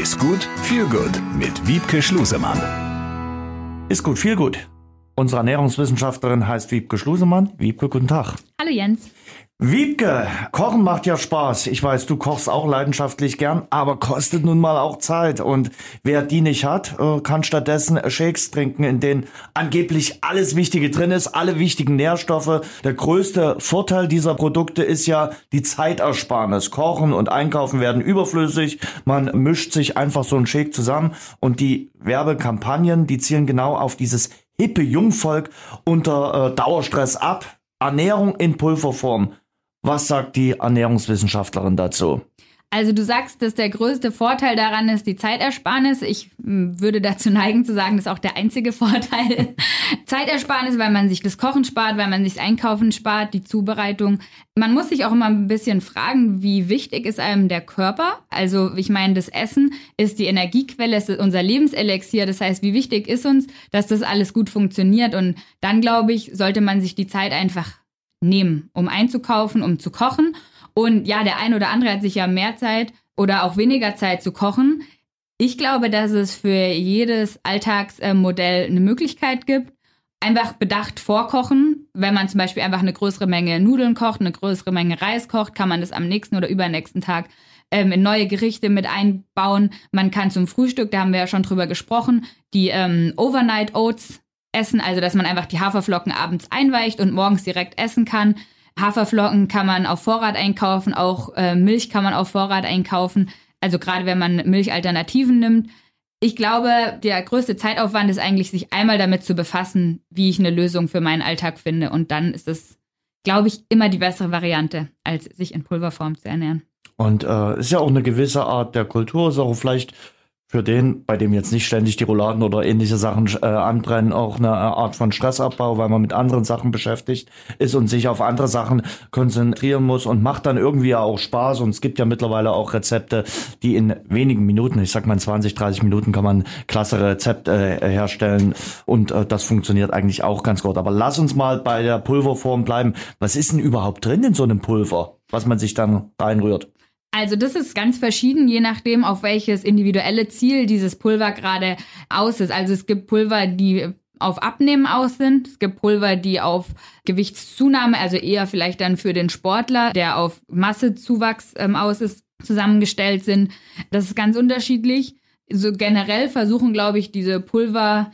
Ist gut, viel gut mit Wiebke Schlusemann. Ist gut, viel gut. Unsere Ernährungswissenschaftlerin heißt Wiebke Schlusemann. Wiebke, guten Tag. Hallo Jens. Wiebke, Kochen macht ja Spaß. Ich weiß, du kochst auch leidenschaftlich gern, aber kostet nun mal auch Zeit. Und wer die nicht hat, äh, kann stattdessen Shakes trinken, in denen angeblich alles Wichtige drin ist, alle wichtigen Nährstoffe. Der größte Vorteil dieser Produkte ist ja die Zeitersparnis. Kochen und Einkaufen werden überflüssig. Man mischt sich einfach so einen Shake zusammen und die Werbekampagnen, die zielen genau auf dieses hippe Jungvolk unter äh, Dauerstress ab. Ernährung in Pulverform. Was sagt die Ernährungswissenschaftlerin dazu? Also du sagst, dass der größte Vorteil daran ist die Zeitersparnis. Ich hm, würde dazu neigen zu sagen, das ist auch der einzige Vorteil. Zeitersparnis, weil man sich das Kochen spart, weil man sich das Einkaufen spart, die Zubereitung. Man muss sich auch immer ein bisschen fragen, wie wichtig ist einem der Körper? Also ich meine, das Essen ist die Energiequelle, es ist unser Lebenselixier. Das heißt, wie wichtig ist uns, dass das alles gut funktioniert? Und dann glaube ich, sollte man sich die Zeit einfach nehmen, um einzukaufen, um zu kochen. Und ja, der ein oder andere hat sich ja mehr Zeit oder auch weniger Zeit zu kochen. Ich glaube, dass es für jedes Alltagsmodell eine Möglichkeit gibt. Einfach bedacht vorkochen. Wenn man zum Beispiel einfach eine größere Menge Nudeln kocht, eine größere Menge Reis kocht, kann man das am nächsten oder übernächsten Tag ähm, in neue Gerichte mit einbauen. Man kann zum Frühstück, da haben wir ja schon drüber gesprochen, die ähm, Overnight Oats essen, also dass man einfach die Haferflocken abends einweicht und morgens direkt essen kann. Haferflocken kann man auf Vorrat einkaufen, auch äh, Milch kann man auf Vorrat einkaufen. Also gerade wenn man Milchalternativen nimmt. Ich glaube, der größte Zeitaufwand ist eigentlich, sich einmal damit zu befassen, wie ich eine Lösung für meinen Alltag finde. Und dann ist es, glaube ich, immer die bessere Variante, als sich in Pulverform zu ernähren. Und äh, ist ja auch eine gewisse Art der Kultur, ist auch vielleicht für den, bei dem jetzt nicht ständig die Rouladen oder ähnliche Sachen äh, anbrennen, auch eine Art von Stressabbau, weil man mit anderen Sachen beschäftigt ist und sich auf andere Sachen konzentrieren muss und macht dann irgendwie auch Spaß. Und es gibt ja mittlerweile auch Rezepte, die in wenigen Minuten, ich sag mal 20, 30 Minuten kann man klasse Rezepte äh, herstellen und äh, das funktioniert eigentlich auch ganz gut. Aber lass uns mal bei der Pulverform bleiben. Was ist denn überhaupt drin in so einem Pulver, was man sich dann reinrührt? Also das ist ganz verschieden, je nachdem, auf welches individuelle Ziel dieses Pulver gerade aus ist. Also es gibt Pulver, die auf Abnehmen aus sind. Es gibt Pulver, die auf Gewichtszunahme, also eher vielleicht dann für den Sportler, der auf Massezuwachs ähm, aus ist, zusammengestellt sind. Das ist ganz unterschiedlich. So generell versuchen, glaube ich, diese Pulver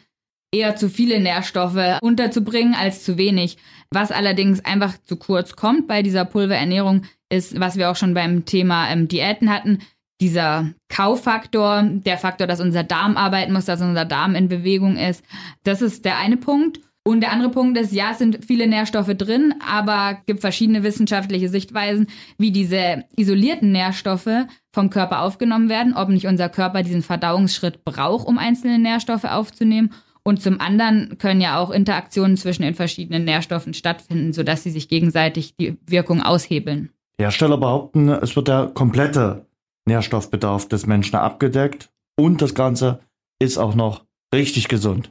eher zu viele Nährstoffe unterzubringen als zu wenig. Was allerdings einfach zu kurz kommt bei dieser Pulverernährung, ist, was wir auch schon beim Thema ähm, Diäten hatten, dieser Kaufaktor, der Faktor, dass unser Darm arbeiten muss, dass unser Darm in Bewegung ist. Das ist der eine Punkt. Und der andere Punkt ist, ja, es sind viele Nährstoffe drin, aber gibt verschiedene wissenschaftliche Sichtweisen, wie diese isolierten Nährstoffe vom Körper aufgenommen werden, ob nicht unser Körper diesen Verdauungsschritt braucht, um einzelne Nährstoffe aufzunehmen und zum anderen können ja auch Interaktionen zwischen den verschiedenen Nährstoffen stattfinden, sodass sie sich gegenseitig die Wirkung aushebeln. Hersteller behaupten, es wird der komplette Nährstoffbedarf des Menschen abgedeckt und das Ganze ist auch noch richtig gesund.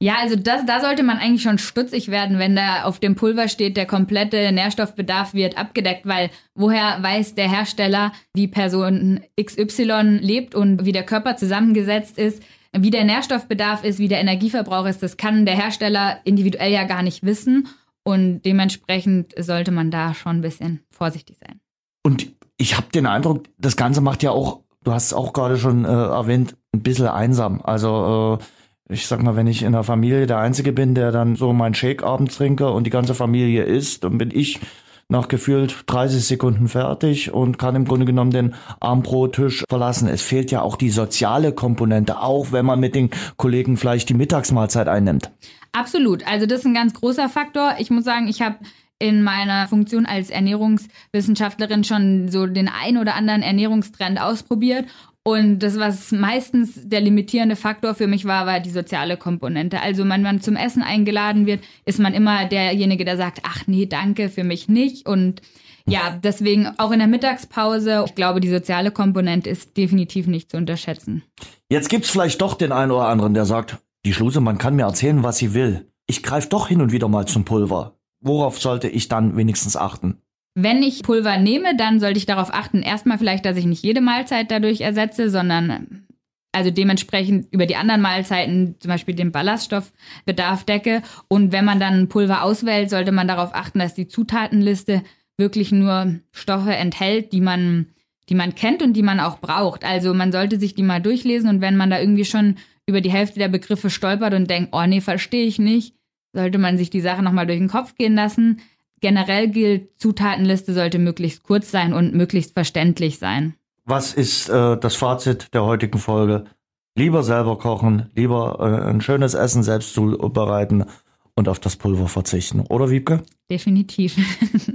Ja, also das, da sollte man eigentlich schon stutzig werden, wenn da auf dem Pulver steht, der komplette Nährstoffbedarf wird abgedeckt, weil woher weiß der Hersteller, wie Person XY lebt und wie der Körper zusammengesetzt ist? Wie der Nährstoffbedarf ist, wie der Energieverbrauch ist, das kann der Hersteller individuell ja gar nicht wissen. Und dementsprechend sollte man da schon ein bisschen vorsichtig sein. Und ich habe den Eindruck, das Ganze macht ja auch, du hast es auch gerade schon äh, erwähnt, ein bisschen einsam. Also äh, ich sag mal, wenn ich in der Familie der Einzige bin, der dann so meinen Shake abends trinke und die ganze Familie isst, dann bin ich nach gefühlt 30 Sekunden fertig und kann im Grunde genommen den Armbrottisch verlassen. Es fehlt ja auch die soziale Komponente, auch wenn man mit den Kollegen vielleicht die Mittagsmahlzeit einnimmt. Absolut. Also das ist ein ganz großer Faktor. Ich muss sagen, ich habe in meiner Funktion als Ernährungswissenschaftlerin schon so den ein oder anderen Ernährungstrend ausprobiert und das, was meistens der limitierende Faktor für mich war, war die soziale Komponente. Also wenn man zum Essen eingeladen wird, ist man immer derjenige, der sagt, ach nee, danke, für mich nicht. Und ja, deswegen auch in der Mittagspause, ich glaube, die soziale Komponente ist definitiv nicht zu unterschätzen. Jetzt gibt's vielleicht doch den einen oder anderen, der sagt, die Schluse, man kann mir erzählen, was sie will. Ich greife doch hin und wieder mal zum Pulver. Worauf sollte ich dann wenigstens achten? Wenn ich Pulver nehme, dann sollte ich darauf achten, erstmal vielleicht, dass ich nicht jede Mahlzeit dadurch ersetze, sondern also dementsprechend über die anderen Mahlzeiten zum Beispiel den Ballaststoffbedarf decke. Und wenn man dann Pulver auswählt, sollte man darauf achten, dass die Zutatenliste wirklich nur Stoffe enthält, die man, die man kennt und die man auch braucht. Also man sollte sich die mal durchlesen und wenn man da irgendwie schon über die Hälfte der Begriffe stolpert und denkt, oh nee, verstehe ich nicht, sollte man sich die Sache nochmal durch den Kopf gehen lassen. Generell gilt, Zutatenliste sollte möglichst kurz sein und möglichst verständlich sein. Was ist äh, das Fazit der heutigen Folge? Lieber selber kochen, lieber äh, ein schönes Essen selbst zubereiten und auf das Pulver verzichten. Oder Wiebke? Definitiv.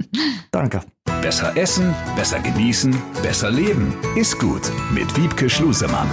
Danke. Besser essen, besser genießen, besser leben. Ist gut mit Wiebke Schlusemann.